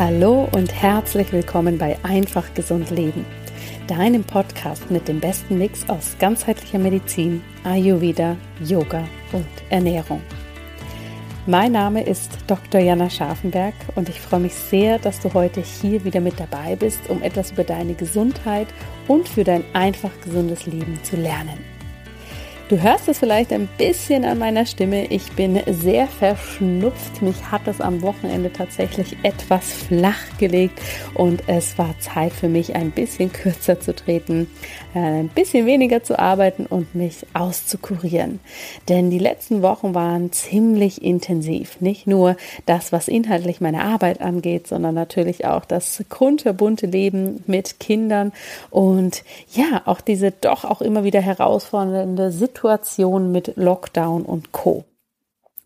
Hallo und herzlich willkommen bei Einfach Gesund Leben, deinem Podcast mit dem besten Mix aus ganzheitlicher Medizin, Ayurveda, Yoga und Ernährung. Mein Name ist Dr. Jana Scharfenberg und ich freue mich sehr, dass du heute hier wieder mit dabei bist, um etwas über deine Gesundheit und für dein einfach gesundes Leben zu lernen. Du hörst es vielleicht ein bisschen an meiner Stimme. Ich bin sehr verschnupft. Mich hat es am Wochenende tatsächlich etwas flach gelegt und es war Zeit für mich, ein bisschen kürzer zu treten, äh, ein bisschen weniger zu arbeiten und mich auszukurieren. Denn die letzten Wochen waren ziemlich intensiv. Nicht nur das, was inhaltlich meine Arbeit angeht, sondern natürlich auch das kunterbunte Leben mit Kindern und ja, auch diese doch auch immer wieder herausfordernde Situation Situation mit Lockdown und Co.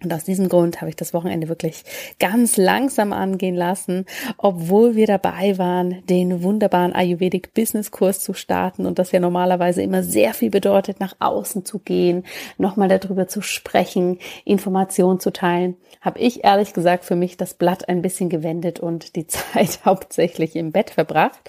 Und aus diesem Grund habe ich das Wochenende wirklich ganz langsam angehen lassen, obwohl wir dabei waren, den wunderbaren Ayurvedic Business Kurs zu starten und das ja normalerweise immer sehr viel bedeutet, nach außen zu gehen, nochmal darüber zu sprechen, Informationen zu teilen, habe ich ehrlich gesagt für mich das Blatt ein bisschen gewendet und die Zeit hauptsächlich im Bett verbracht.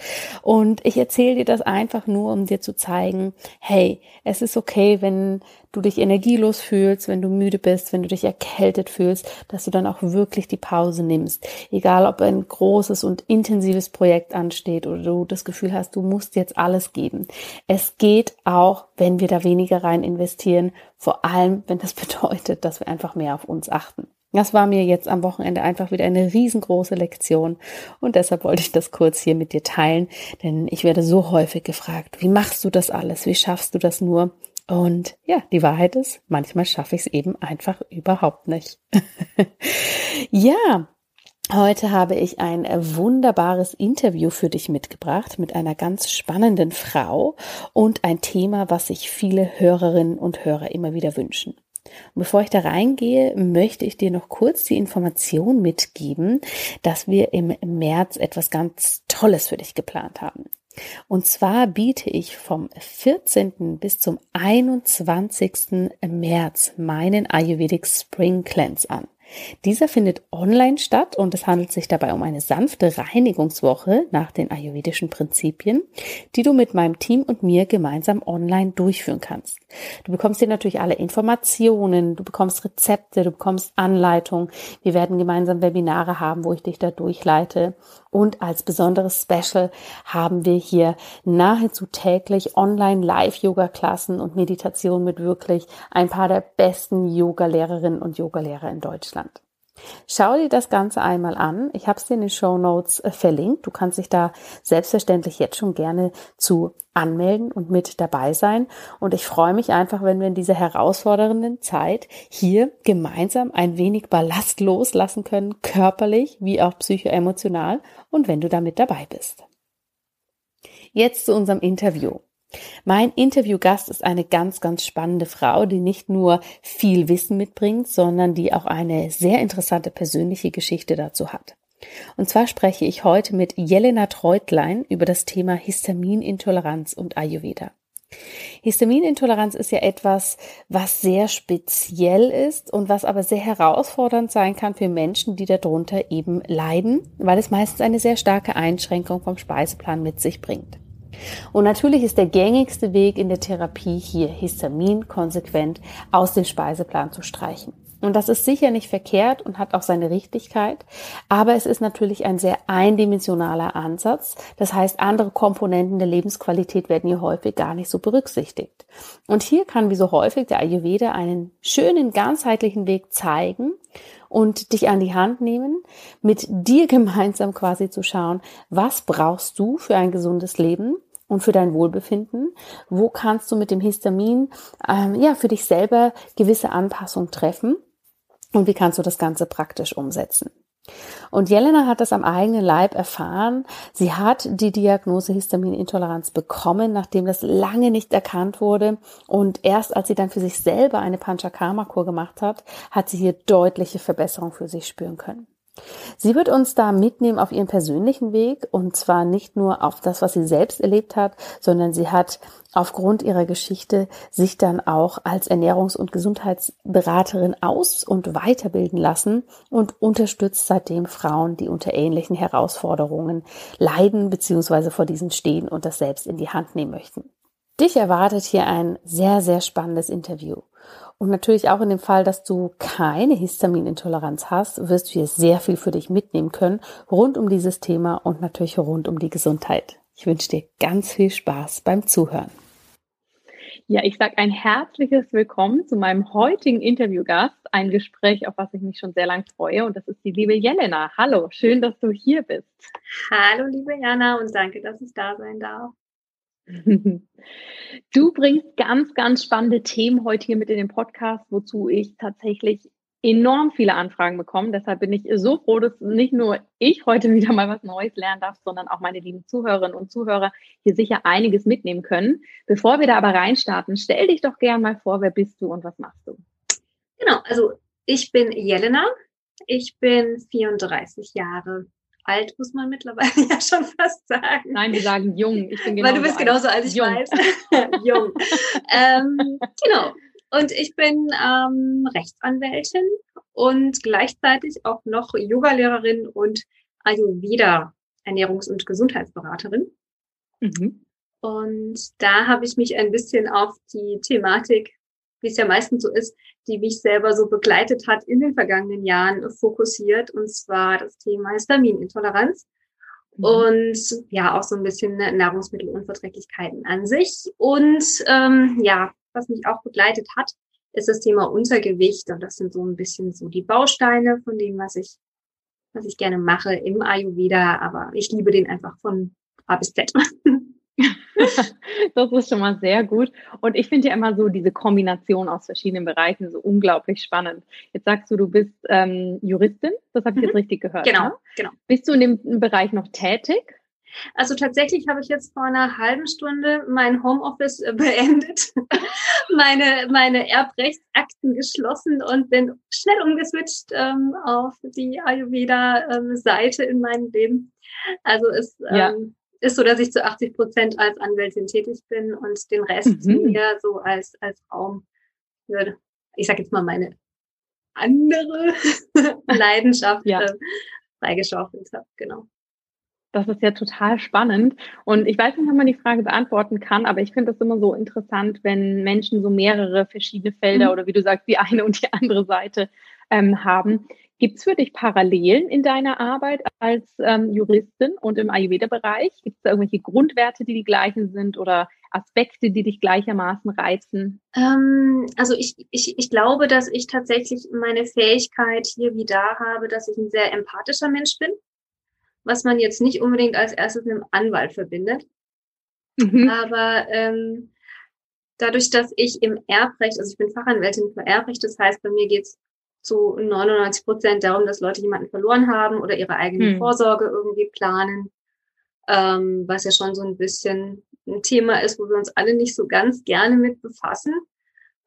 Und ich erzähle dir das einfach nur, um dir zu zeigen, hey, es ist okay, wenn du dich energielos fühlst, wenn du müde bist, wenn du dich erkältet fühlst, dass du dann auch wirklich die Pause nimmst. Egal, ob ein großes und intensives Projekt ansteht oder du das Gefühl hast, du musst jetzt alles geben. Es geht auch, wenn wir da weniger rein investieren, vor allem, wenn das bedeutet, dass wir einfach mehr auf uns achten. Das war mir jetzt am Wochenende einfach wieder eine riesengroße Lektion und deshalb wollte ich das kurz hier mit dir teilen, denn ich werde so häufig gefragt, wie machst du das alles? Wie schaffst du das nur? Und ja, die Wahrheit ist, manchmal schaffe ich es eben einfach überhaupt nicht. ja, Heute habe ich ein wunderbares Interview für dich mitgebracht mit einer ganz spannenden Frau und ein Thema, was sich viele Hörerinnen und Hörer immer wieder wünschen. Bevor ich da reingehe, möchte ich dir noch kurz die Information mitgeben, dass wir im März etwas ganz Tolles für dich geplant haben. Und zwar biete ich vom 14. bis zum 21. März meinen Ayurvedic Spring Cleanse an. Dieser findet online statt und es handelt sich dabei um eine sanfte Reinigungswoche nach den ayurvedischen Prinzipien, die du mit meinem Team und mir gemeinsam online durchführen kannst. Du bekommst hier natürlich alle Informationen, du bekommst Rezepte, du bekommst Anleitungen. Wir werden gemeinsam Webinare haben, wo ich dich da durchleite. Und als besonderes Special haben wir hier nahezu täglich online Live-Yoga-Klassen und Meditation mit wirklich ein paar der besten Yoga-Lehrerinnen und Yoga-Lehrer in Deutschland. Schau dir das Ganze einmal an. Ich habe es dir in den Show Notes äh, verlinkt. Du kannst dich da selbstverständlich jetzt schon gerne zu anmelden und mit dabei sein. Und ich freue mich einfach, wenn wir in dieser herausfordernden Zeit hier gemeinsam ein wenig Ballast loslassen können, körperlich wie auch psychoemotional und wenn du damit dabei bist. Jetzt zu unserem Interview. Mein Interviewgast ist eine ganz, ganz spannende Frau, die nicht nur viel Wissen mitbringt, sondern die auch eine sehr interessante persönliche Geschichte dazu hat. Und zwar spreche ich heute mit Jelena Treutlein über das Thema Histaminintoleranz und Ayurveda. Histaminintoleranz ist ja etwas, was sehr speziell ist und was aber sehr herausfordernd sein kann für Menschen, die darunter eben leiden, weil es meistens eine sehr starke Einschränkung vom Speiseplan mit sich bringt. Und natürlich ist der gängigste Weg in der Therapie hier Histamin konsequent aus dem Speiseplan zu streichen. Und das ist sicher nicht verkehrt und hat auch seine Richtigkeit, aber es ist natürlich ein sehr eindimensionaler Ansatz. Das heißt, andere Komponenten der Lebensqualität werden hier häufig gar nicht so berücksichtigt. Und hier kann wie so häufig der Ayurveda einen schönen ganzheitlichen Weg zeigen und dich an die Hand nehmen, mit dir gemeinsam quasi zu schauen, was brauchst du für ein gesundes Leben und für dein Wohlbefinden? Wo kannst du mit dem Histamin ähm, ja für dich selber gewisse Anpassungen treffen? Und wie kannst du das Ganze praktisch umsetzen? Und Jelena hat das am eigenen Leib erfahren. Sie hat die Diagnose Histaminintoleranz bekommen, nachdem das lange nicht erkannt wurde. Und erst als sie dann für sich selber eine Panchakarma-Kur gemacht hat, hat sie hier deutliche Verbesserung für sich spüren können. Sie wird uns da mitnehmen auf ihren persönlichen Weg und zwar nicht nur auf das, was sie selbst erlebt hat, sondern sie hat aufgrund ihrer Geschichte sich dann auch als Ernährungs- und Gesundheitsberaterin aus- und weiterbilden lassen und unterstützt seitdem Frauen, die unter ähnlichen Herausforderungen leiden bzw. vor diesen stehen und das selbst in die Hand nehmen möchten. Dich erwartet hier ein sehr, sehr spannendes Interview. Und natürlich auch in dem Fall, dass du keine Histaminintoleranz hast, wirst du hier sehr viel für dich mitnehmen können rund um dieses Thema und natürlich rund um die Gesundheit. Ich wünsche dir ganz viel Spaß beim Zuhören. Ja, ich sage ein herzliches Willkommen zu meinem heutigen Interviewgast, ein Gespräch, auf was ich mich schon sehr lang freue. Und das ist die liebe Jelena. Hallo, schön, dass du hier bist. Hallo, liebe Jana, und danke, dass ich da sein darf. Du bringst ganz, ganz spannende Themen heute hier mit in den Podcast, wozu ich tatsächlich enorm viele Anfragen bekomme. Deshalb bin ich so froh, dass nicht nur ich heute wieder mal was Neues lernen darf, sondern auch meine lieben Zuhörerinnen und Zuhörer hier sicher einiges mitnehmen können. Bevor wir da aber reinstarten, stell dich doch gern mal vor, wer bist du und was machst du? Genau, also ich bin Jelena. Ich bin 34 Jahre alt, muss man mittlerweile ja schon fast sagen. Nein, wir sagen jung. Ich bin genauso Weil du bist genauso alt, ich jung. weiß. jung. ähm, genau. Und ich bin ähm, Rechtsanwältin und gleichzeitig auch noch Yogalehrerin und Ayurveda Ernährungs- und Gesundheitsberaterin. Mhm. Und da habe ich mich ein bisschen auf die Thematik, wie es ja meistens so ist, die mich selber so begleitet hat in den vergangenen Jahren, fokussiert, und zwar das Thema Histaminintoleranz. Mhm. Und ja, auch so ein bisschen Nahrungsmittelunverträglichkeiten an sich. Und ähm, ja, was mich auch begleitet hat, ist das Thema Untergewicht. Und das sind so ein bisschen so die Bausteine von dem, was ich, was ich gerne mache im Ayurveda. Aber ich liebe den einfach von A bis Z. das ist schon mal sehr gut. Und ich finde ja immer so diese Kombination aus verschiedenen Bereichen so unglaublich spannend. Jetzt sagst du, du bist ähm, Juristin, das habe ich mhm. jetzt richtig gehört. Genau, ne? genau. Bist du in dem Bereich noch tätig? Also tatsächlich habe ich jetzt vor einer halben Stunde mein Homeoffice äh, beendet, meine, meine Erbrechtsakten geschlossen und bin schnell umgeswitcht ähm, auf die Ayurveda-Seite ähm, in meinem Leben. Also es ja. ähm, ist so, dass ich zu 80 Prozent als Anwältin tätig bin und den Rest mhm. mir so als, als Raum für, ich sage jetzt mal, meine andere Leidenschaft ja. äh, freigeschaufelt habe. Genau. Das ist ja total spannend. Und ich weiß nicht, ob man die Frage beantworten kann, aber ich finde das immer so interessant, wenn Menschen so mehrere verschiedene Felder mhm. oder wie du sagst, die eine und die andere Seite ähm, haben. Gibt es für dich Parallelen in deiner Arbeit als ähm, Juristin und im Ayurveda-Bereich? Gibt es da irgendwelche Grundwerte, die die gleichen sind oder Aspekte, die dich gleichermaßen reizen? Ähm, also ich, ich, ich glaube, dass ich tatsächlich meine Fähigkeit hier wie da habe, dass ich ein sehr empathischer Mensch bin was man jetzt nicht unbedingt als erstes mit einem Anwalt verbindet. Mhm. Aber ähm, dadurch, dass ich im Erbrecht, also ich bin Fachanwältin für Erbrecht, das heißt, bei mir geht's zu 99 Prozent darum, dass Leute jemanden verloren haben oder ihre eigene mhm. Vorsorge irgendwie planen, ähm, was ja schon so ein bisschen ein Thema ist, wo wir uns alle nicht so ganz gerne mit befassen.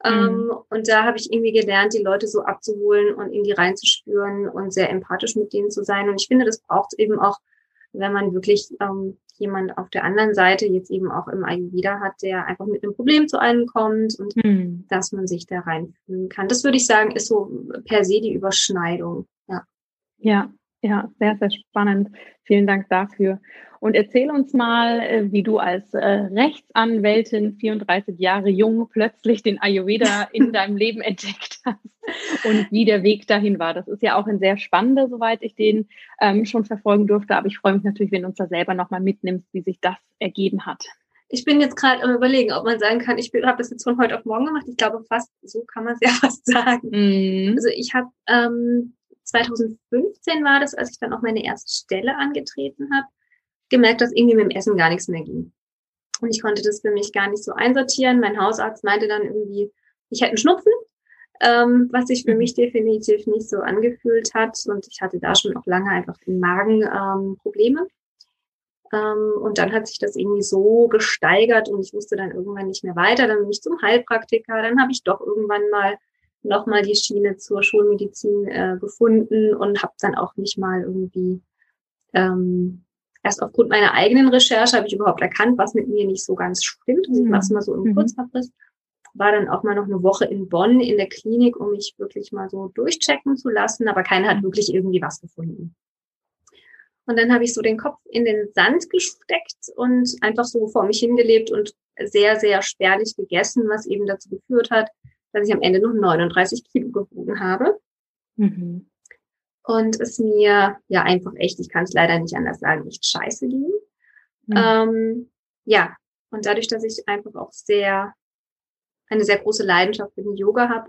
Ähm, und da habe ich irgendwie gelernt, die Leute so abzuholen und irgendwie reinzuspüren und sehr empathisch mit denen zu sein. Und ich finde, das braucht eben auch, wenn man wirklich ähm, jemand auf der anderen Seite jetzt eben auch im Ayurveda hat, der einfach mit einem Problem zu einem kommt und mhm. dass man sich da reinfühlen kann. Das würde ich sagen, ist so per se die Überschneidung. Ja. Ja, ja, sehr, sehr spannend. Vielen Dank dafür. Und erzähl uns mal, äh, wie du als äh, Rechtsanwältin, 34 Jahre jung, plötzlich den Ayurveda in deinem Leben entdeckt hast und wie der Weg dahin war. Das ist ja auch ein sehr spannender, soweit ich den ähm, schon verfolgen durfte. Aber ich freue mich natürlich, wenn du uns da selber nochmal mitnimmst, wie sich das ergeben hat. Ich bin jetzt gerade am überlegen, ob man sagen kann, ich habe das jetzt von heute auf morgen gemacht. Ich glaube, fast so kann man es ja fast sagen. Mm. Also ich habe ähm, 2015 war das, als ich dann auch meine erste Stelle angetreten habe, gemerkt, dass irgendwie mit dem Essen gar nichts mehr ging. Und ich konnte das für mich gar nicht so einsortieren. Mein Hausarzt meinte dann irgendwie, ich hätte einen Schnupfen, ähm, was sich für mhm. mich definitiv nicht so angefühlt hat. Und ich hatte da schon auch lange einfach im Magen ähm, Probleme. Ähm, und dann hat sich das irgendwie so gesteigert und ich wusste dann irgendwann nicht mehr weiter. Dann bin ich zum Heilpraktiker. Dann habe ich doch irgendwann mal nochmal die Schiene zur Schulmedizin äh, gefunden und habe dann auch nicht mal irgendwie ähm, erst aufgrund meiner eigenen Recherche habe ich überhaupt erkannt, was mit mir nicht so ganz stimmt. Also ich mache es mal so im mhm. Kurzabriss. War dann auch mal noch eine Woche in Bonn in der Klinik, um mich wirklich mal so durchchecken zu lassen, aber keiner hat wirklich irgendwie was gefunden. Und dann habe ich so den Kopf in den Sand gesteckt und einfach so vor mich hingelebt und sehr, sehr spärlich gegessen, was eben dazu geführt hat, dass ich am Ende noch 39 Kilo gewogen habe. Mhm. Und es mir ja einfach echt, ich kann es leider nicht anders sagen, echt scheiße ging. Mhm. Ähm, ja, und dadurch, dass ich einfach auch sehr, eine sehr große Leidenschaft für den Yoga habe,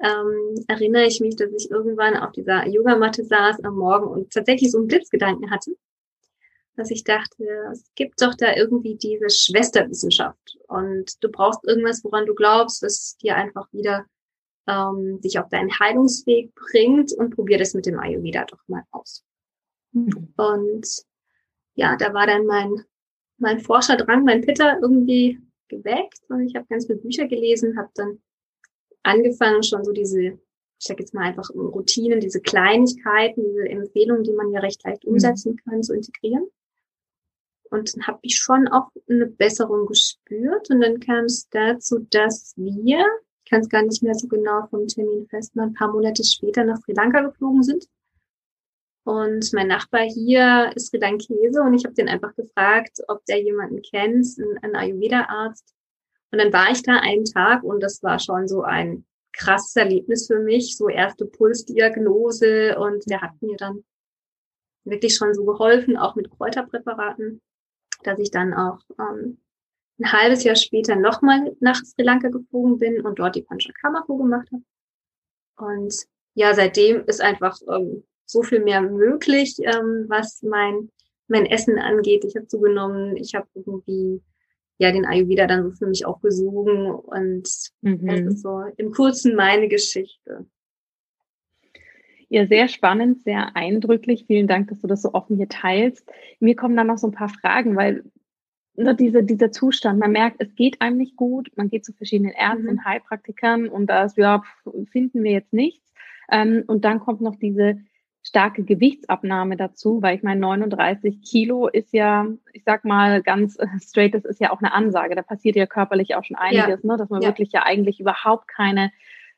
ähm, erinnere ich mich, dass ich irgendwann auf dieser Yogamatte saß am Morgen und tatsächlich so einen Blitzgedanken hatte, dass ich dachte, es gibt doch da irgendwie diese Schwesterwissenschaft und du brauchst irgendwas, woran du glaubst, was dir einfach wieder ähm, dich auf deinen Heilungsweg bringt und probier das mit dem Ayurveda doch mal aus. Mhm. Und ja, da war dann mein, mein Forscherdrang, mein Pitter irgendwie geweckt und ich habe ganz viele Bücher gelesen, habe dann angefangen, schon so diese, ich sag jetzt mal einfach Routinen, diese Kleinigkeiten, diese Empfehlungen, die man ja recht leicht mhm. umsetzen kann, zu integrieren. Und dann habe ich schon auch eine Besserung gespürt. Und dann kam es dazu, dass wir, ich kann es gar nicht mehr so genau vom Termin festmachen, ein paar Monate später nach Sri Lanka geflogen sind. Und mein Nachbar hier ist Sri Lankese und ich habe den einfach gefragt, ob der jemanden kennt, einen Ayurveda-Arzt, und dann war ich da einen Tag und das war schon so ein krasses Erlebnis für mich, so erste Pulsdiagnose und der hat mir dann wirklich schon so geholfen, auch mit Kräuterpräparaten, dass ich dann auch ähm, ein halbes Jahr später nochmal nach Sri Lanka geflogen bin und dort die Panchakarma gemacht habe. Und ja, seitdem ist einfach ähm, so viel mehr möglich, ähm, was mein mein Essen angeht. Ich habe zugenommen, ich habe irgendwie ja den Ayurveda dann so für mich auch gesogen und mhm. das ist so im Kurzen meine Geschichte. Ja, sehr spannend, sehr eindrücklich. Vielen Dank, dass du das so offen hier teilst. Mir kommen dann noch so ein paar Fragen, weil ne, diese, dieser Zustand, man merkt, es geht einem nicht gut, man geht zu verschiedenen Ärzten, mhm. Heilpraktikern und da ja, finden wir jetzt nichts. Ähm, und dann kommt noch diese starke Gewichtsabnahme dazu, weil ich meine, 39 Kilo ist ja, ich sag mal ganz straight, das ist ja auch eine Ansage. Da passiert ja körperlich auch schon einiges, ja. ne, dass man ja. wirklich ja eigentlich überhaupt keine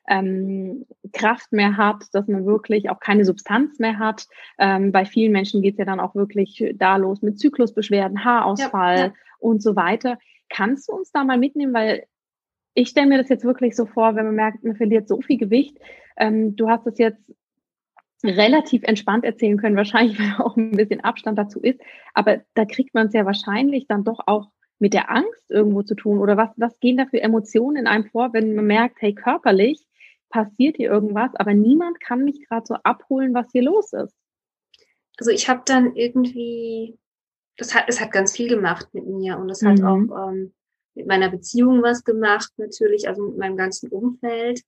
ähm, Kraft mehr hat, dass man wirklich auch keine Substanz mehr hat. Ähm, bei vielen Menschen geht es ja dann auch wirklich da los mit Zyklusbeschwerden, Haarausfall und so weiter. Kannst du uns da mal mitnehmen, weil ich stelle mir das jetzt wirklich so vor, wenn man merkt, man verliert so viel Gewicht. Ähm, du hast es jetzt relativ entspannt erzählen können, wahrscheinlich, weil auch ein bisschen Abstand dazu ist. Aber da kriegt man es ja wahrscheinlich dann doch auch mit der Angst irgendwo zu tun. Oder was, was gehen da für Emotionen in einem vor, wenn man merkt, hey, körperlich passiert hier irgendwas, aber niemand kann mich gerade so abholen, was hier los ist. Also ich habe dann irgendwie, das hat, es hat ganz viel gemacht mit mir und es mhm. hat auch ähm, mit meiner Beziehung was gemacht, natürlich, also mit meinem ganzen Umfeld.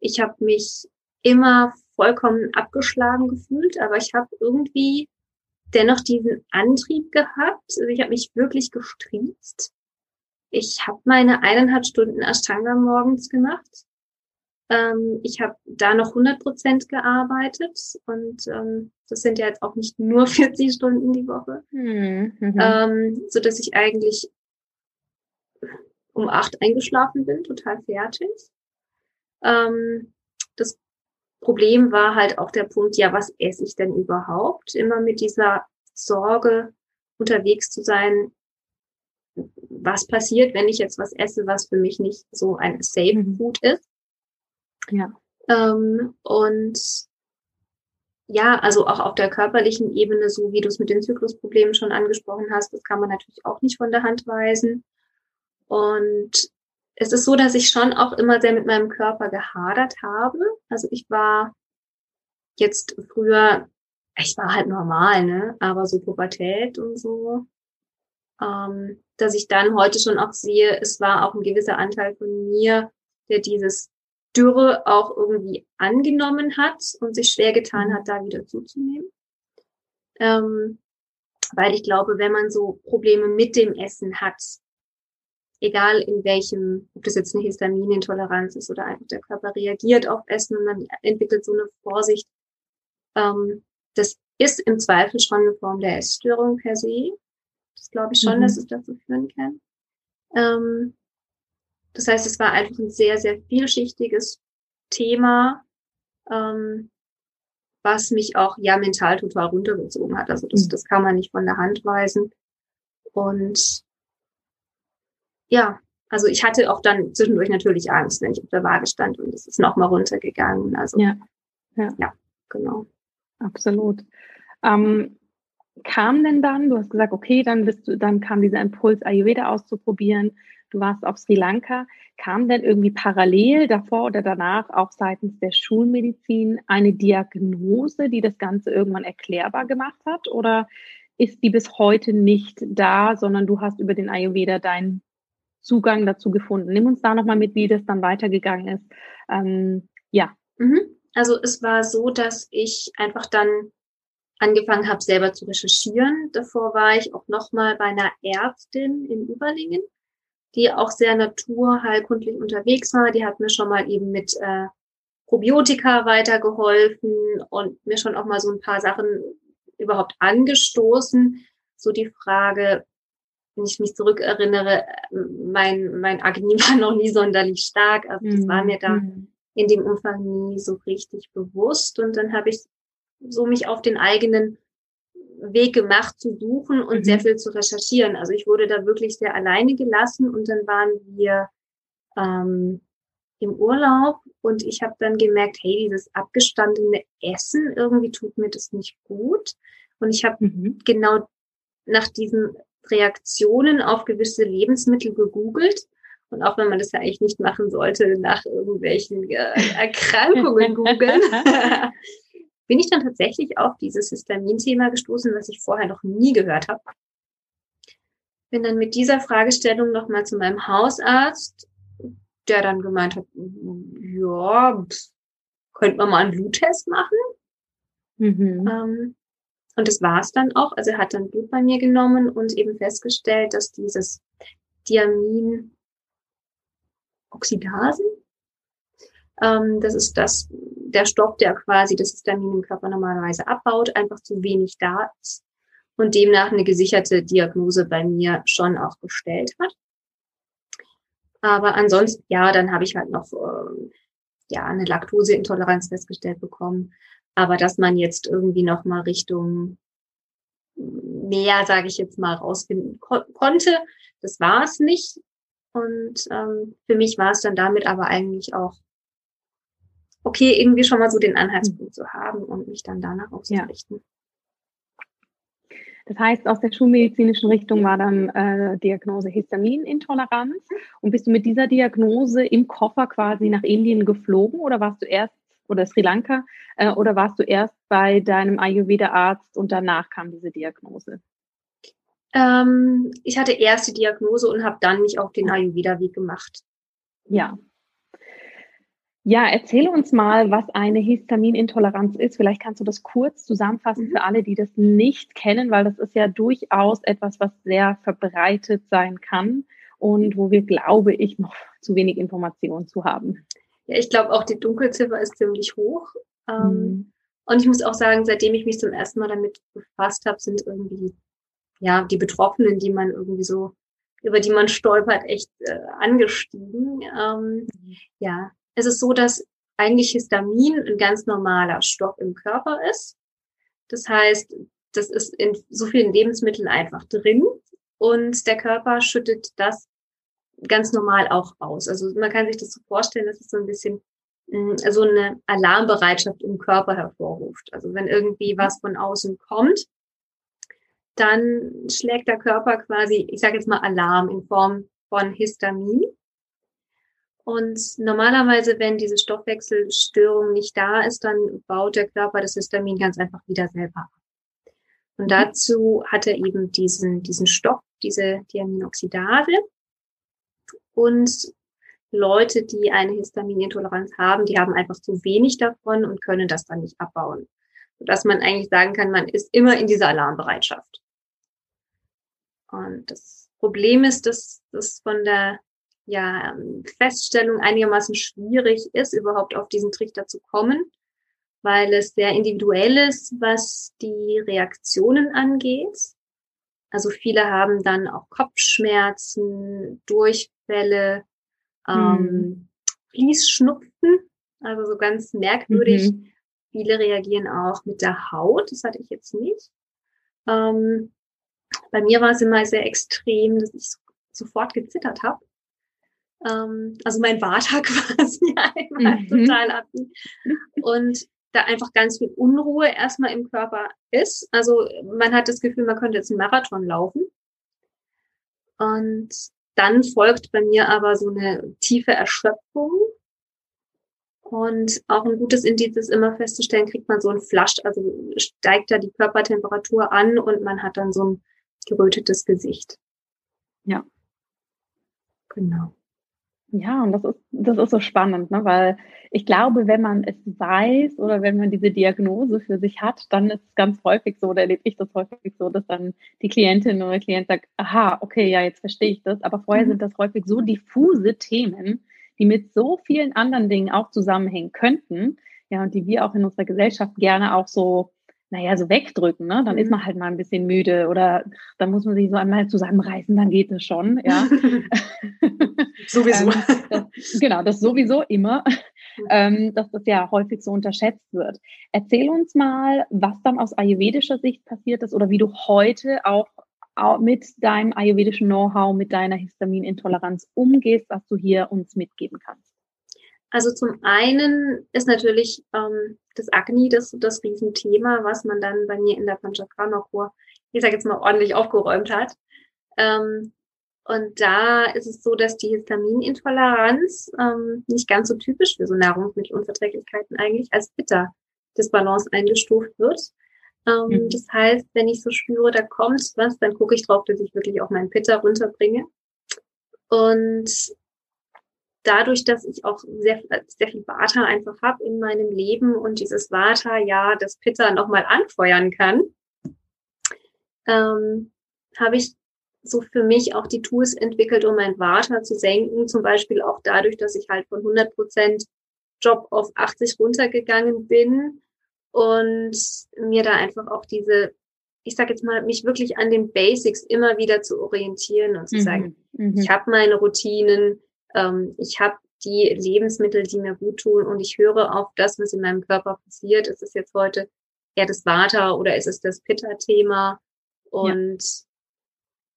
Ich habe mich immer vollkommen abgeschlagen gefühlt, aber ich habe irgendwie dennoch diesen Antrieb gehabt. Also ich habe mich wirklich gestriezt. Ich habe meine eineinhalb Stunden Ashtanga morgens gemacht. Ähm, ich habe da noch 100 Prozent gearbeitet und ähm, das sind ja jetzt auch nicht nur 40 Stunden die Woche, hm, mhm. ähm, so dass ich eigentlich um acht eingeschlafen bin, total fertig. Ähm, das Problem war halt auch der Punkt, ja, was esse ich denn überhaupt? Immer mit dieser Sorge unterwegs zu sein, was passiert, wenn ich jetzt was esse, was für mich nicht so ein Safe mhm. Food ist. Ja. Ähm, und ja, also auch auf der körperlichen Ebene, so wie du es mit den Zyklusproblemen schon angesprochen hast, das kann man natürlich auch nicht von der Hand weisen. Und es ist so, dass ich schon auch immer sehr mit meinem Körper gehadert habe. Also ich war jetzt früher, ich war halt normal, ne? Aber so Pubertät und so, ähm, dass ich dann heute schon auch sehe, es war auch ein gewisser Anteil von mir, der dieses Dürre auch irgendwie angenommen hat und sich schwer getan hat, da wieder zuzunehmen. Ähm, weil ich glaube, wenn man so Probleme mit dem Essen hat, egal in welchem, ob das jetzt eine Histaminintoleranz ist oder einfach der Körper reagiert auf Essen und man entwickelt so eine Vorsicht. Ähm, das ist im Zweifel schon eine Form der Essstörung per se. Das glaube ich schon, mhm. dass es dazu führen kann. Ähm, das heißt, es war einfach ein sehr, sehr vielschichtiges Thema, ähm, was mich auch ja mental total runtergezogen hat. Also das, mhm. das kann man nicht von der Hand weisen. Und ja, also ich hatte auch dann zwischendurch natürlich Angst, wenn ich auf der Waage stand und es ist nochmal runtergegangen. Also ja, ja. ja genau. Absolut. Ähm, kam denn dann, du hast gesagt, okay, dann bist du, dann kam dieser Impuls, Ayurveda auszuprobieren. Du warst auf Sri Lanka. Kam denn irgendwie parallel davor oder danach auch seitens der Schulmedizin eine Diagnose, die das Ganze irgendwann erklärbar gemacht hat? Oder ist die bis heute nicht da, sondern du hast über den Ayurveda deinen Zugang dazu gefunden? Nimm uns da nochmal mit, wie das dann weitergegangen ist. Ähm, ja. Mhm. Also es war so, dass ich einfach dann angefangen habe, selber zu recherchieren. Davor war ich auch nochmal bei einer Ärztin in Überlingen, die auch sehr naturheilkundlich unterwegs war. Die hat mir schon mal eben mit äh, Probiotika weitergeholfen und mir schon auch mal so ein paar Sachen überhaupt angestoßen. So die Frage, wenn ich mich zurückerinnere, mein, mein Agni war noch nie sonderlich stark. Also das war mir da mhm. in dem Umfang nie so richtig bewusst. Und dann habe ich so mich auf den eigenen Weg gemacht zu suchen und mhm. sehr viel zu recherchieren. Also ich wurde da wirklich sehr alleine gelassen und dann waren wir ähm, im Urlaub und ich habe dann gemerkt, hey, dieses abgestandene Essen, irgendwie tut mir das nicht gut. Und ich habe mhm. genau nach diesen Reaktionen auf gewisse Lebensmittel gegoogelt. Und auch wenn man das ja eigentlich nicht machen sollte, nach irgendwelchen äh, Erkrankungen googeln, bin ich dann tatsächlich auf dieses Histamin-Thema gestoßen, was ich vorher noch nie gehört habe. Bin dann mit dieser Fragestellung nochmal zu meinem Hausarzt, der dann gemeint hat, ja, könnte man mal einen Bluttest machen. Mhm. Ähm, und das war es dann auch. Also er hat dann Blut bei mir genommen und eben festgestellt, dass dieses Diamin Oxidasen, ähm, das ist das der Stoff, der quasi das Histamin im Körper normalerweise abbaut, einfach zu wenig da ist und demnach eine gesicherte Diagnose bei mir schon auch gestellt hat. Aber ansonsten, ja, dann habe ich halt noch äh, ja eine Laktoseintoleranz festgestellt bekommen. Aber dass man jetzt irgendwie noch mal Richtung mehr, sage ich jetzt mal, rausfinden ko konnte, das war es nicht. Und ähm, für mich war es dann damit aber eigentlich auch okay, irgendwie schon mal so den Anhaltspunkt zu haben und mich dann danach auszurichten. Ja. Das heißt, aus der schulmedizinischen Richtung war dann äh, Diagnose Histaminintoleranz. Und bist du mit dieser Diagnose im Koffer quasi nach Indien geflogen oder warst du erst, oder Sri Lanka, äh, oder warst du erst bei deinem Ayurveda-Arzt und danach kam diese Diagnose? Ähm, ich hatte erst die Diagnose und habe dann mich auf den Ayurveda-Weg gemacht. Ja, ja, erzähle uns mal, was eine Histaminintoleranz ist. Vielleicht kannst du das kurz zusammenfassen mhm. für alle, die das nicht kennen, weil das ist ja durchaus etwas, was sehr verbreitet sein kann und wo wir, glaube ich, noch zu wenig Informationen zu haben. Ja, ich glaube auch die Dunkelziffer ist ziemlich hoch. Ähm, mhm. Und ich muss auch sagen, seitdem ich mich zum ersten Mal damit befasst habe, sind irgendwie ja die Betroffenen, die man irgendwie so über die man stolpert, echt äh, angestiegen. Ähm, mhm. Ja, es ist so, dass eigentlich Histamin ein ganz normaler Stoff im Körper ist. Das heißt, das ist in so vielen Lebensmitteln einfach drin und der Körper schüttet das ganz normal auch aus. Also man kann sich das so vorstellen, dass es so ein bisschen mm, so eine Alarmbereitschaft im Körper hervorruft. Also wenn irgendwie was von außen kommt, dann schlägt der Körper quasi, ich sage jetzt mal Alarm in Form von Histamin. Und normalerweise, wenn diese Stoffwechselstörung nicht da ist, dann baut der Körper das Histamin ganz einfach wieder selber ab. Und mhm. dazu hat er eben diesen, diesen Stoff, diese Diaminoxidase. Und Leute, die eine Histaminintoleranz haben, die haben einfach zu wenig davon und können das dann nicht abbauen. Sodass man eigentlich sagen kann, man ist immer in dieser Alarmbereitschaft. Und das Problem ist, dass das von der ja, Feststellung einigermaßen schwierig ist, überhaupt auf diesen Trichter zu kommen, weil es sehr individuell ist, was die Reaktionen angeht. Also viele haben dann auch Kopfschmerzen, Durchfälle, ähm, hm. Fließschnupfen, also so ganz merkwürdig. Mhm. Viele reagieren auch mit der Haut, das hatte ich jetzt nicht. Ähm, bei mir war es immer sehr extrem, dass ich sofort gezittert habe. Ähm, also mein Bartag quasi einmal mhm. total ab. Und da einfach ganz viel Unruhe erstmal im Körper ist. Also man hat das Gefühl, man könnte jetzt einen Marathon laufen. Und dann folgt bei mir aber so eine tiefe Erschöpfung. Und auch ein gutes Indiz ist immer festzustellen, kriegt man so ein Flasch, also steigt da die Körpertemperatur an und man hat dann so ein gerötetes Gesicht. Ja. Genau. Ja, und das ist, das ist so spannend, ne? weil ich glaube, wenn man es weiß oder wenn man diese Diagnose für sich hat, dann ist es ganz häufig so, oder erlebe ich das häufig so, dass dann die Klientin oder Klient sagt, aha, okay, ja, jetzt verstehe ich das. Aber vorher mhm. sind das häufig so diffuse Themen, die mit so vielen anderen Dingen auch zusammenhängen könnten, ja, und die wir auch in unserer Gesellschaft gerne auch so naja, so wegdrücken, ne? Dann mhm. ist man halt mal ein bisschen müde oder dann muss man sich so einmal zusammenreißen, dann geht es schon, ja. sowieso. ähm, das, genau, das sowieso immer, ähm, dass das ja häufig so unterschätzt wird. Erzähl uns mal, was dann aus ayurvedischer Sicht passiert ist oder wie du heute auch mit deinem ayurvedischen Know-how, mit deiner Histaminintoleranz umgehst, was du hier uns mitgeben kannst. Also zum einen ist natürlich ähm, das Agni das, das Riesenthema, was man dann bei mir in der Panchakarma-Kur, ich sage jetzt mal, ordentlich aufgeräumt hat. Ähm, und da ist es so, dass die Histaminintoleranz ähm, nicht ganz so typisch für so Nahrungsmittelunverträglichkeiten eigentlich als bitter Disbalance eingestuft wird. Ähm, mhm. Das heißt, wenn ich so spüre, da kommt was, dann gucke ich drauf, dass ich wirklich auch meinen Pitta runterbringe. Und dadurch, dass ich auch sehr, sehr viel Vata einfach habe in meinem Leben und dieses Vata ja das Pitta nochmal anfeuern kann, ähm, habe ich so für mich auch die Tools entwickelt, um mein Vata zu senken. Zum Beispiel auch dadurch, dass ich halt von 100 Prozent Job auf 80 runtergegangen bin und mir da einfach auch diese, ich sage jetzt mal, mich wirklich an den Basics immer wieder zu orientieren und zu mhm. sagen, mhm. ich habe meine Routinen, ähm, ich habe die Lebensmittel, die mir gut tun und ich höre auf das, was in meinem Körper passiert. Ist es jetzt heute eher das Vata oder ist es das Pitta-Thema? Und ja.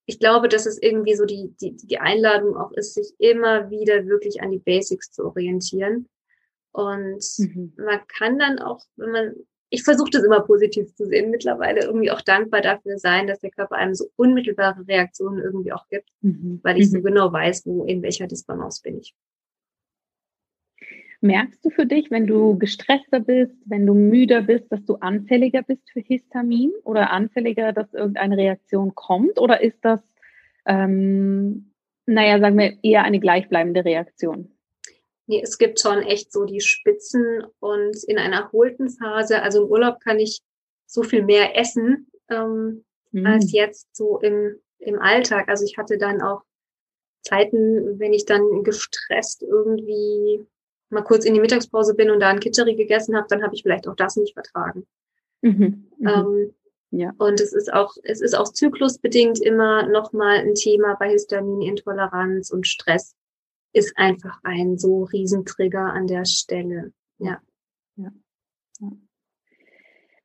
ich glaube, dass es irgendwie so die, die, die Einladung auch ist, sich immer wieder wirklich an die Basics zu orientieren. Und mhm. man kann dann auch, wenn man ich versuche das immer positiv zu sehen, mittlerweile irgendwie auch dankbar dafür sein, dass der Körper einem so unmittelbare Reaktionen irgendwie auch gibt, mhm. weil ich mhm. so genau weiß, wo, in welcher Disbalance bin ich. Merkst du für dich, wenn du gestresster bist, wenn du müder bist, dass du anfälliger bist für Histamin oder anfälliger, dass irgendeine Reaktion kommt? Oder ist das, ähm, naja, sagen wir, eher eine gleichbleibende Reaktion? Nee, es gibt schon echt so die Spitzen und in einer erholten Phase, also im Urlaub kann ich so viel mehr essen ähm, mhm. als jetzt so im, im Alltag. Also ich hatte dann auch Zeiten, wenn ich dann gestresst irgendwie mal kurz in die Mittagspause bin und da ein Kitscheri gegessen habe, dann habe ich vielleicht auch das nicht vertragen. Mhm. Mhm. Ähm, ja. Und es ist auch, es ist auch zyklusbedingt immer nochmal ein Thema bei Histaminintoleranz und Stress ist einfach ein so Riesentrigger an der Stelle. Ja. ja. ja.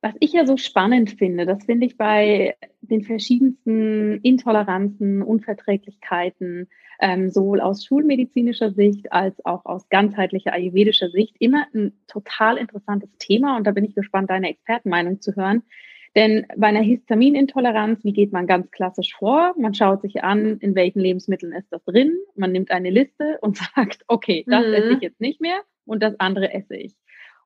Was ich ja so spannend finde, das finde ich bei den verschiedensten Intoleranzen, Unverträglichkeiten, ähm, sowohl aus schulmedizinischer Sicht als auch aus ganzheitlicher ayurvedischer Sicht, immer ein total interessantes Thema. Und da bin ich gespannt, deine Expertenmeinung zu hören. Denn bei einer Histaminintoleranz, wie geht man ganz klassisch vor? Man schaut sich an, in welchen Lebensmitteln ist das drin. Man nimmt eine Liste und sagt, okay, das mhm. esse ich jetzt nicht mehr und das andere esse ich.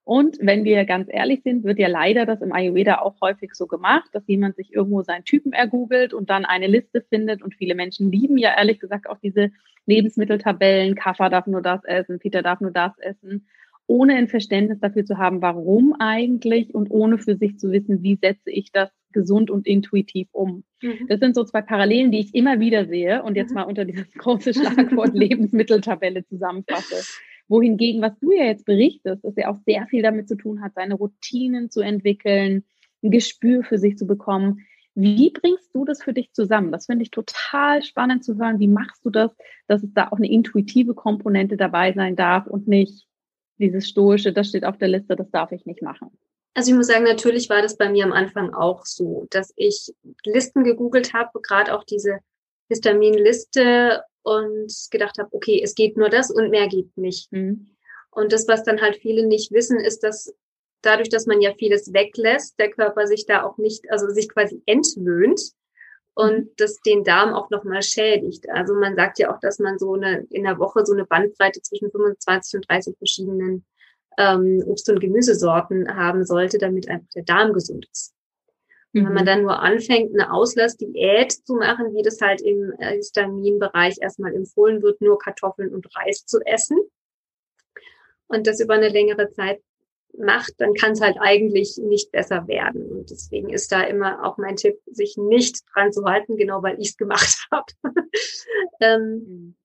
Und wenn wir ganz ehrlich sind, wird ja leider das im Ayurveda auch häufig so gemacht, dass jemand sich irgendwo seinen Typen ergoogelt und dann eine Liste findet. Und viele Menschen lieben ja ehrlich gesagt auch diese Lebensmitteltabellen. Kaffer darf nur das essen, Peter darf nur das essen ohne ein Verständnis dafür zu haben, warum eigentlich und ohne für sich zu wissen, wie setze ich das gesund und intuitiv um? Mhm. Das sind so zwei Parallelen, die ich immer wieder sehe und jetzt mhm. mal unter dieses große Schlagwort Lebensmitteltabelle zusammenfasse. Wohingegen, was du ja jetzt berichtest, dass ja auch sehr viel damit zu tun hat, seine Routinen zu entwickeln, ein Gespür für sich zu bekommen. Wie bringst du das für dich zusammen? Das finde ich total spannend zu hören. Wie machst du das, dass es da auch eine intuitive Komponente dabei sein darf und nicht dieses stoische, das steht auf der Liste, das darf ich nicht machen? Also ich muss sagen, natürlich war das bei mir am Anfang auch so, dass ich Listen gegoogelt habe, gerade auch diese Histaminliste und gedacht habe, okay, es geht nur das und mehr geht nicht. Mhm. Und das, was dann halt viele nicht wissen, ist, dass dadurch, dass man ja vieles weglässt, der Körper sich da auch nicht, also sich quasi entwöhnt und mhm. das den Darm auch nochmal schädigt. Also man sagt ja auch, dass man so eine in der Woche so eine Bandbreite zwischen 25 und 30 verschiedenen ähm, Obst- und Gemüsesorten haben sollte, damit einfach der Darm gesund ist. Und wenn man mhm. dann nur anfängt, eine Auslassdiät zu machen, wie das halt im Histaminbereich erstmal empfohlen wird, nur Kartoffeln und Reis zu essen und das über eine längere Zeit macht, dann kann es halt eigentlich nicht besser werden. Und deswegen ist da immer auch mein Tipp, sich nicht dran zu halten, genau weil ich es gemacht habe. ähm, mhm.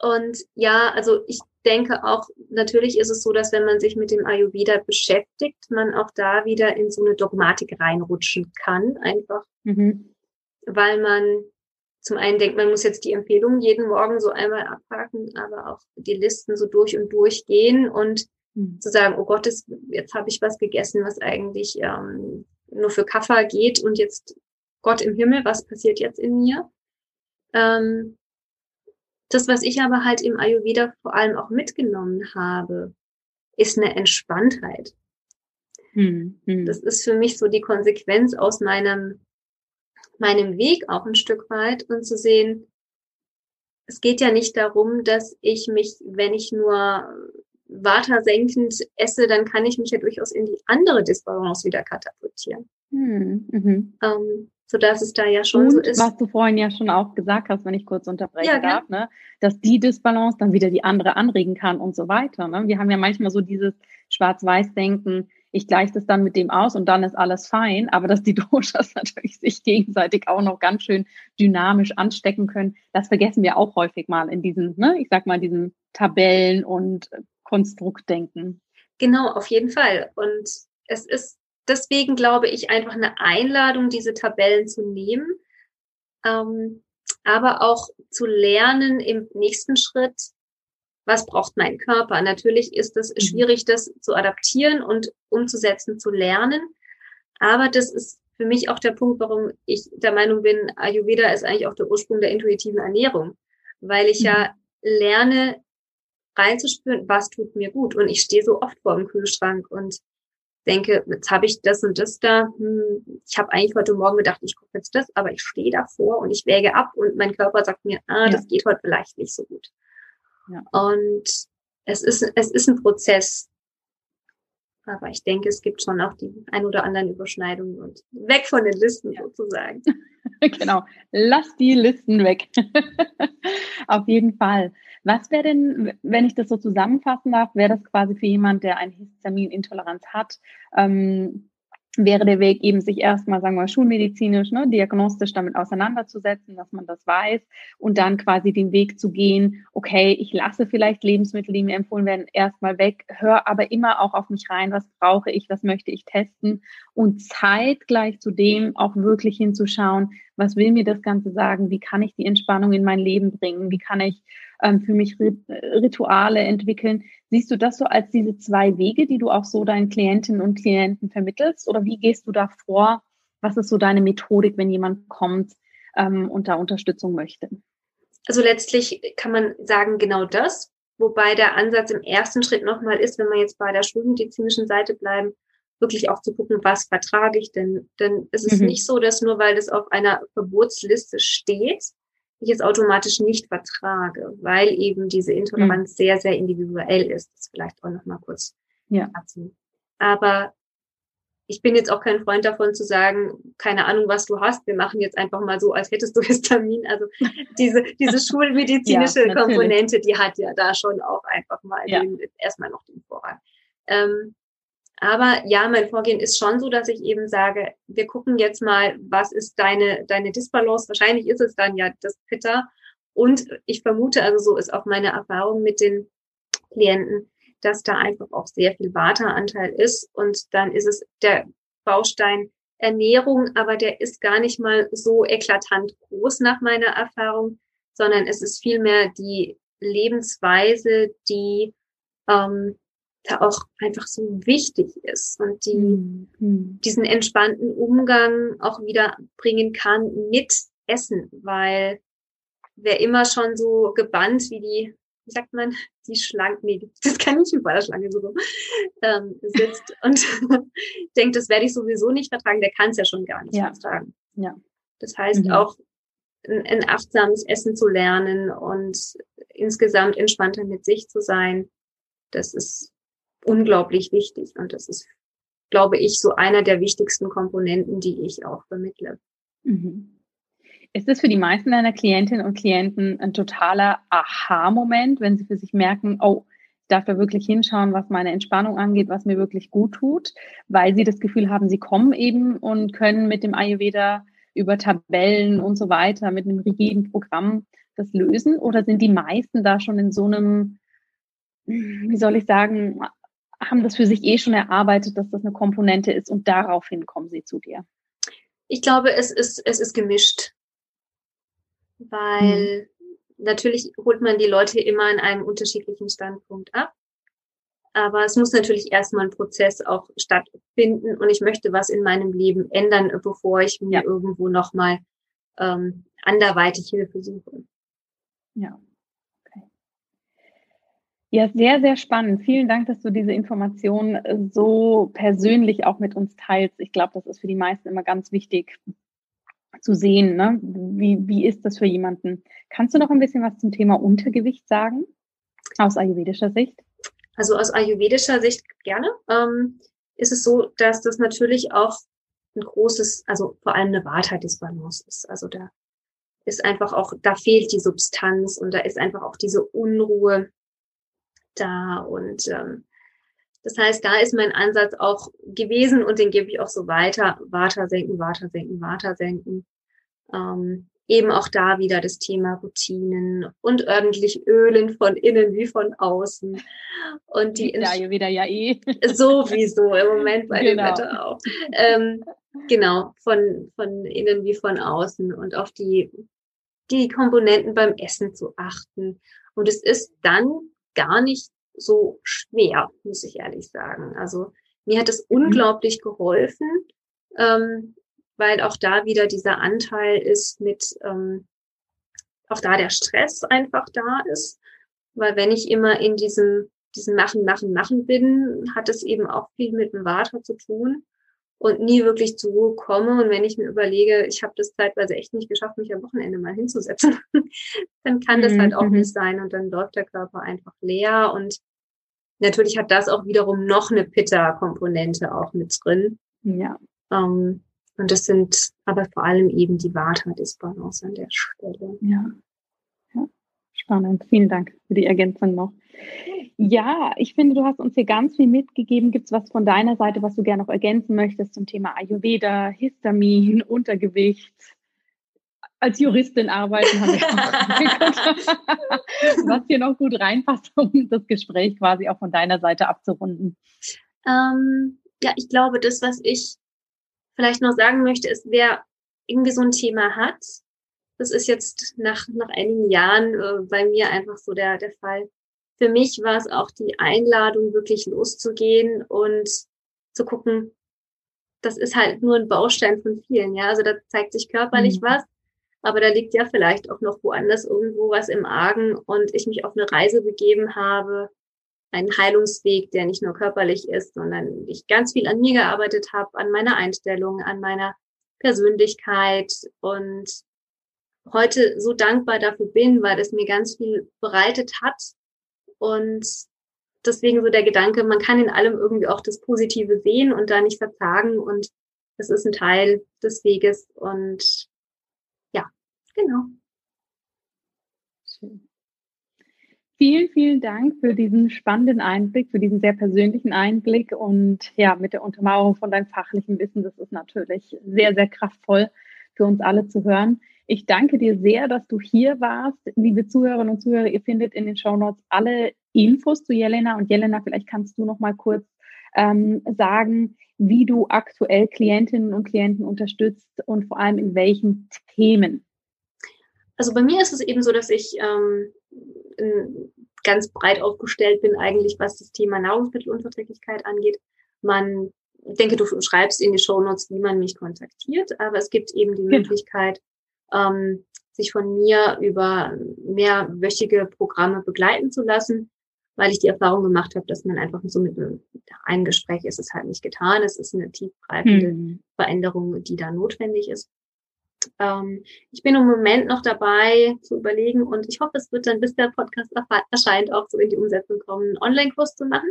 Und ja, also ich denke auch, natürlich ist es so, dass wenn man sich mit dem Ayurveda beschäftigt, man auch da wieder in so eine Dogmatik reinrutschen kann, einfach, mhm. weil man zum einen denkt, man muss jetzt die Empfehlungen jeden Morgen so einmal abhaken, aber auch die Listen so durch und durch gehen und mhm. zu sagen, oh Gott, jetzt habe ich was gegessen, was eigentlich ähm, nur für Kaffer geht und jetzt Gott im Himmel, was passiert jetzt in mir? Ähm, das, was ich aber halt im Ayurveda vor allem auch mitgenommen habe, ist eine Entspanntheit. Hm, hm. Das ist für mich so die Konsequenz aus meinem, meinem Weg auch ein Stück weit und zu sehen, es geht ja nicht darum, dass ich mich, wenn ich nur Vata senkend esse, dann kann ich mich ja durchaus in die andere Disbalance wieder katapultieren. Hm, mhm. ähm, so dass es da ja schon und, so ist. Was du vorhin ja schon auch gesagt hast, wenn ich kurz unterbrechen ja, darf, ne, dass die Disbalance dann wieder die andere anregen kann und so weiter. Ne? Wir haben ja manchmal so dieses Schwarz-Weiß-Denken, ich gleiche das dann mit dem aus und dann ist alles fein, aber dass die Doshas natürlich sich gegenseitig auch noch ganz schön dynamisch anstecken können, das vergessen wir auch häufig mal in diesen, ne, ich sag mal, diesen Tabellen und Konstruktdenken. Genau, auf jeden Fall. Und es ist deswegen glaube ich einfach eine Einladung, diese Tabellen zu nehmen, ähm, aber auch zu lernen im nächsten Schritt, was braucht mein Körper. Natürlich ist es mhm. schwierig, das zu adaptieren und umzusetzen, zu lernen, aber das ist für mich auch der Punkt, warum ich der Meinung bin, Ayurveda ist eigentlich auch der Ursprung der intuitiven Ernährung, weil ich ja mhm. lerne reinzuspüren, was tut mir gut. Und ich stehe so oft vor dem Kühlschrank und denke, jetzt habe ich das und das da. Hm, ich habe eigentlich heute Morgen gedacht, ich gucke jetzt das, aber ich stehe davor und ich wäge ab und mein Körper sagt mir, ah, ja. das geht heute vielleicht nicht so gut. Ja. Und es ist, es ist ein Prozess. Aber ich denke, es gibt schon auch die ein oder anderen Überschneidungen und weg von den Listen ja. sozusagen. genau. Lass die Listen weg. Auf jeden Fall. Was wäre denn, wenn ich das so zusammenfassen darf, wäre das quasi für jemand, der eine Histaminintoleranz hat, ähm, wäre der Weg eben, sich erstmal, sagen wir, schulmedizinisch, ne, diagnostisch damit auseinanderzusetzen, dass man das weiß und dann quasi den Weg zu gehen, okay, ich lasse vielleicht Lebensmittel, die mir empfohlen werden, erstmal weg, höre aber immer auch auf mich rein, was brauche ich, was möchte ich testen und zeitgleich zu dem auch wirklich hinzuschauen, was will mir das Ganze sagen, wie kann ich die Entspannung in mein Leben bringen, wie kann ich ähm, für mich Rituale entwickeln. Siehst du das so als diese zwei Wege, die du auch so deinen Klientinnen und Klienten vermittelst? Oder wie gehst du da vor? Was ist so deine Methodik, wenn jemand kommt ähm, und da Unterstützung möchte? Also letztlich kann man sagen, genau das. Wobei der Ansatz im ersten Schritt nochmal ist, wenn wir jetzt bei der schulmedizinischen Seite bleiben, wirklich auch zu gucken, was vertrage ich denn? Denn es ist mhm. nicht so, dass nur weil das auf einer Verbotsliste steht, ich es automatisch nicht vertrage, weil eben diese Intoleranz mhm. sehr, sehr individuell ist. Das vielleicht auch noch mal kurz ja. dazu. Aber ich bin jetzt auch kein Freund davon zu sagen, keine Ahnung, was du hast. Wir machen jetzt einfach mal so, als hättest du Histamin. Also diese, diese schulmedizinische ja, Komponente, die hat ja da schon auch einfach mal ja. den, erstmal noch den Vorrang. Ähm, Aber ja, mein Vorgehen ist schon so, dass ich eben sage, wir gucken jetzt mal, was ist deine, deine Disbalance? Wahrscheinlich ist es dann ja das Pitter. Und ich vermute, also so ist auch meine Erfahrung mit den Klienten, dass da einfach auch sehr viel Vata-Anteil ist. Und dann ist es der Baustein Ernährung, aber der ist gar nicht mal so eklatant groß nach meiner Erfahrung, sondern es ist vielmehr die Lebensweise, die ähm, da auch einfach so wichtig ist und die mhm. diesen entspannten Umgang auch wieder bringen kann mit Essen, weil wer immer schon so gebannt wie die, wie sagt man, die Schlange, nee, das kann nicht bei der Schlange so rum, ähm, sitzt und denkt, das werde ich sowieso nicht vertragen, der kann es ja schon gar nicht ja. vertragen. Ja. Das heißt mhm. auch ein, ein achtsames Essen zu lernen und insgesamt entspannter mit sich zu sein, das ist unglaublich wichtig. Und das ist, glaube ich, so einer der wichtigsten Komponenten, die ich auch vermittle. Mhm. Ist es für die meisten deiner Klientinnen und Klienten ein totaler Aha-Moment, wenn sie für sich merken, oh, ich darf da wirklich hinschauen, was meine Entspannung angeht, was mir wirklich gut tut, weil sie das Gefühl haben, sie kommen eben und können mit dem Ayurveda über Tabellen und so weiter mit einem rigiden Programm das lösen? Oder sind die meisten da schon in so einem, wie soll ich sagen, haben das für sich eh schon erarbeitet, dass das eine Komponente ist und daraufhin kommen sie zu dir? Ich glaube, es ist, es ist gemischt. Weil mhm. natürlich holt man die Leute immer in einem unterschiedlichen Standpunkt ab. Aber es muss natürlich erstmal ein Prozess auch stattfinden und ich möchte was in meinem Leben ändern, bevor ich mir ja. irgendwo nochmal ähm, anderweitig Hilfe suche. Ja. Ja, sehr, sehr spannend. Vielen Dank, dass du diese Information äh, so persönlich auch mit uns teilst. Ich glaube, das ist für die meisten immer ganz wichtig zu sehen. Ne? Wie, wie ist das für jemanden? Kannst du noch ein bisschen was zum Thema Untergewicht sagen? Aus ayurvedischer Sicht? Also aus ayurvedischer Sicht gerne. Ähm, ist es so, dass das natürlich auch ein großes, also vor allem eine Vata-Disbalance ist. Also da ist einfach auch, da fehlt die Substanz und da ist einfach auch diese Unruhe da und ähm, das heißt, da ist mein Ansatz auch gewesen und den gebe ich auch so weiter. Water senken, Water senken, Water senken. Ähm, eben auch da wieder das Thema Routinen und ordentlich ölen von innen wie von außen. Und die ja, wieder ja eh. Sowieso im Moment bei genau. dem Wetter auch. Ähm, genau, von, von innen wie von außen und auf die, die Komponenten beim Essen zu achten. Und es ist dann gar nicht so schwer, muss ich ehrlich sagen. Also mir hat es mhm. unglaublich geholfen, ähm, weil auch da wieder dieser Anteil ist mit, ähm, auch da der Stress einfach da ist. Weil wenn ich immer in diesem, diesem Machen, Machen, Machen bin, hat es eben auch viel mit dem Water zu tun und nie wirklich zur Ruhe komme. Und wenn ich mir überlege, ich habe das zeitweise echt nicht geschafft, mich am Wochenende mal hinzusetzen, dann kann das halt auch mhm. nicht sein. Und dann läuft der Körper einfach leer. Und natürlich hat das auch wiederum noch eine Pitta-Komponente auch mit drin. Ja. Ähm, und das sind aber vor allem eben die Vata-Disbalance an der Stelle. Ja. Spannend. Vielen Dank für die Ergänzung noch. Ja, ich finde, du hast uns hier ganz viel mitgegeben. Gibt es was von deiner Seite, was du gerne noch ergänzen möchtest zum Thema Ayurveda, Histamin, Untergewicht? Als Juristin arbeiten haben wir auch was hier noch gut reinpasst, um das Gespräch quasi auch von deiner Seite abzurunden. Ähm, ja, ich glaube, das, was ich vielleicht noch sagen möchte, ist, wer irgendwie so ein Thema hat, das ist jetzt nach, nach einigen Jahren äh, bei mir einfach so der, der Fall, für mich war es auch die Einladung, wirklich loszugehen und zu gucken, das ist halt nur ein Baustein von vielen, ja. Also da zeigt sich körperlich mhm. was, aber da liegt ja vielleicht auch noch woanders irgendwo was im Argen und ich mich auf eine Reise begeben habe, einen Heilungsweg, der nicht nur körperlich ist, sondern ich ganz viel an mir gearbeitet habe, an meiner Einstellung, an meiner Persönlichkeit und heute so dankbar dafür bin, weil es mir ganz viel bereitet hat, und deswegen so der Gedanke, man kann in allem irgendwie auch das Positive sehen und da nicht verzagen. Und das ist ein Teil des Weges. Und ja, genau. Schön. Vielen, vielen Dank für diesen spannenden Einblick, für diesen sehr persönlichen Einblick und ja, mit der Untermauerung von deinem fachlichen Wissen. Das ist natürlich sehr, sehr kraftvoll für uns alle zu hören. Ich danke dir sehr, dass du hier warst. Liebe Zuhörerinnen und Zuhörer, ihr findet in den Show Notes alle Infos zu Jelena. Und Jelena, vielleicht kannst du noch mal kurz ähm, sagen, wie du aktuell Klientinnen und Klienten unterstützt und vor allem in welchen Themen. Also bei mir ist es eben so, dass ich ähm, ganz breit aufgestellt bin, eigentlich was das Thema Nahrungsmittelunverträglichkeit angeht. Man ich denke, du schreibst in die Show Notes, wie man mich kontaktiert, aber es gibt eben die genau. Möglichkeit, ähm, sich von mir über mehrwöchige Programme begleiten zu lassen, weil ich die Erfahrung gemacht habe, dass man einfach so mit einem Gespräch ist es halt nicht getan. Es ist eine tiefgreifende mhm. Veränderung, die da notwendig ist. Ähm, ich bin im Moment noch dabei zu überlegen und ich hoffe, es wird dann, bis der Podcast erscheint, auch so in die Umsetzung kommen, einen Online-Kurs zu machen,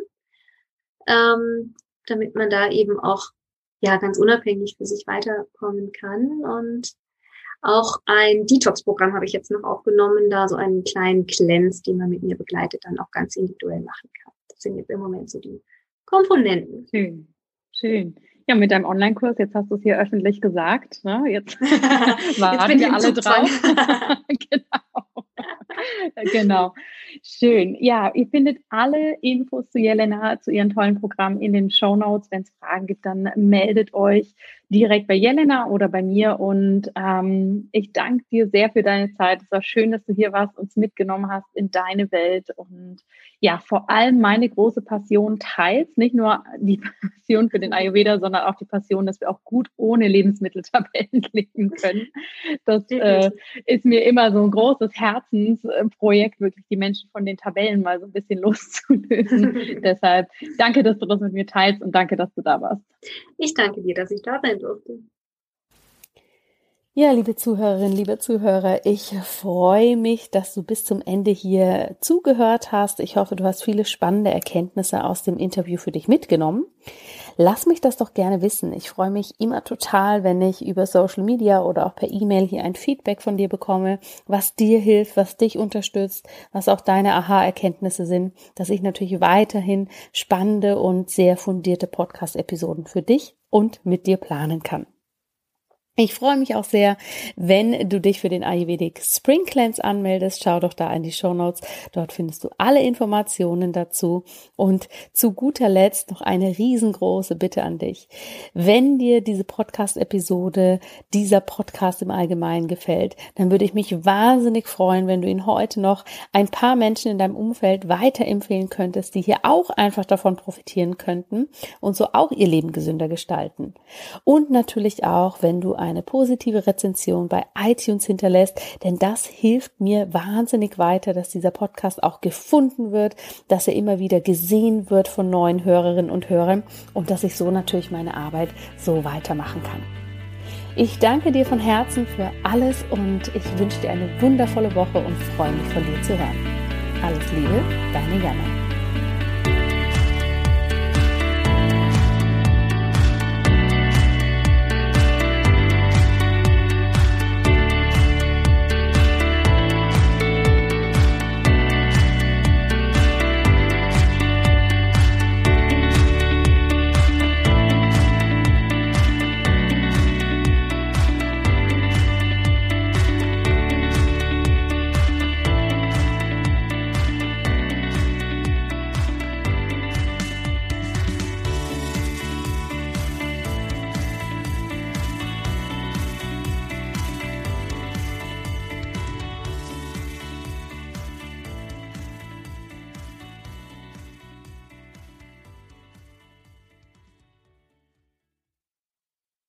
ähm, damit man da eben auch ja ganz unabhängig für sich weiterkommen kann und auch ein Detox-Programm habe ich jetzt noch aufgenommen, da so einen kleinen Cleanse, den man mit mir begleitet, dann auch ganz individuell machen kann. Das sind jetzt im Moment so die Komponenten. Schön, schön. Ja, mit deinem Online-Kurs, jetzt hast du es hier öffentlich gesagt. Ne? Jetzt waren wir alle drauf. genau. genau. Schön. Ja, ihr findet alle Infos zu Jelena, zu ihren tollen Programmen in den Show Notes. Wenn es Fragen gibt, dann meldet euch direkt bei Jelena oder bei mir. Und ähm, ich danke dir sehr für deine Zeit. Es war schön, dass du hier warst, uns mitgenommen hast in deine Welt und ja, vor allem meine große Passion teilst. Nicht nur die Passion für den Ayurveda, sondern auch die Passion, dass wir auch gut ohne Lebensmitteltabellen leben können. Das äh, ist mir immer so ein großes Herzensprojekt, wirklich die Menschen von den Tabellen mal so ein bisschen loszulösen. Deshalb danke, dass du das mit mir teilst und danke, dass du da warst. Ich danke dir, dass ich da sein durfte. Ja, liebe Zuhörerinnen, liebe Zuhörer, ich freue mich, dass du bis zum Ende hier zugehört hast. Ich hoffe, du hast viele spannende Erkenntnisse aus dem Interview für dich mitgenommen. Lass mich das doch gerne wissen. Ich freue mich immer total, wenn ich über Social Media oder auch per E-Mail hier ein Feedback von dir bekomme, was dir hilft, was dich unterstützt, was auch deine Aha-Erkenntnisse sind, dass ich natürlich weiterhin spannende und sehr fundierte Podcast-Episoden für dich und mit dir planen kann. Ich freue mich auch sehr, wenn du dich für den Ayurvedic Spring Cleanse anmeldest. Schau doch da in die Show Notes. Dort findest du alle Informationen dazu. Und zu guter Letzt noch eine riesengroße Bitte an dich. Wenn dir diese Podcast-Episode, dieser Podcast im Allgemeinen gefällt, dann würde ich mich wahnsinnig freuen, wenn du ihn heute noch ein paar Menschen in deinem Umfeld weiterempfehlen könntest, die hier auch einfach davon profitieren könnten und so auch ihr Leben gesünder gestalten. Und natürlich auch, wenn du eine positive Rezension bei iTunes hinterlässt, denn das hilft mir wahnsinnig weiter, dass dieser Podcast auch gefunden wird, dass er immer wieder gesehen wird von neuen Hörerinnen und Hörern und dass ich so natürlich meine Arbeit so weitermachen kann. Ich danke dir von Herzen für alles und ich wünsche dir eine wundervolle Woche und freue mich von dir zu hören. Alles Liebe, deine Jana.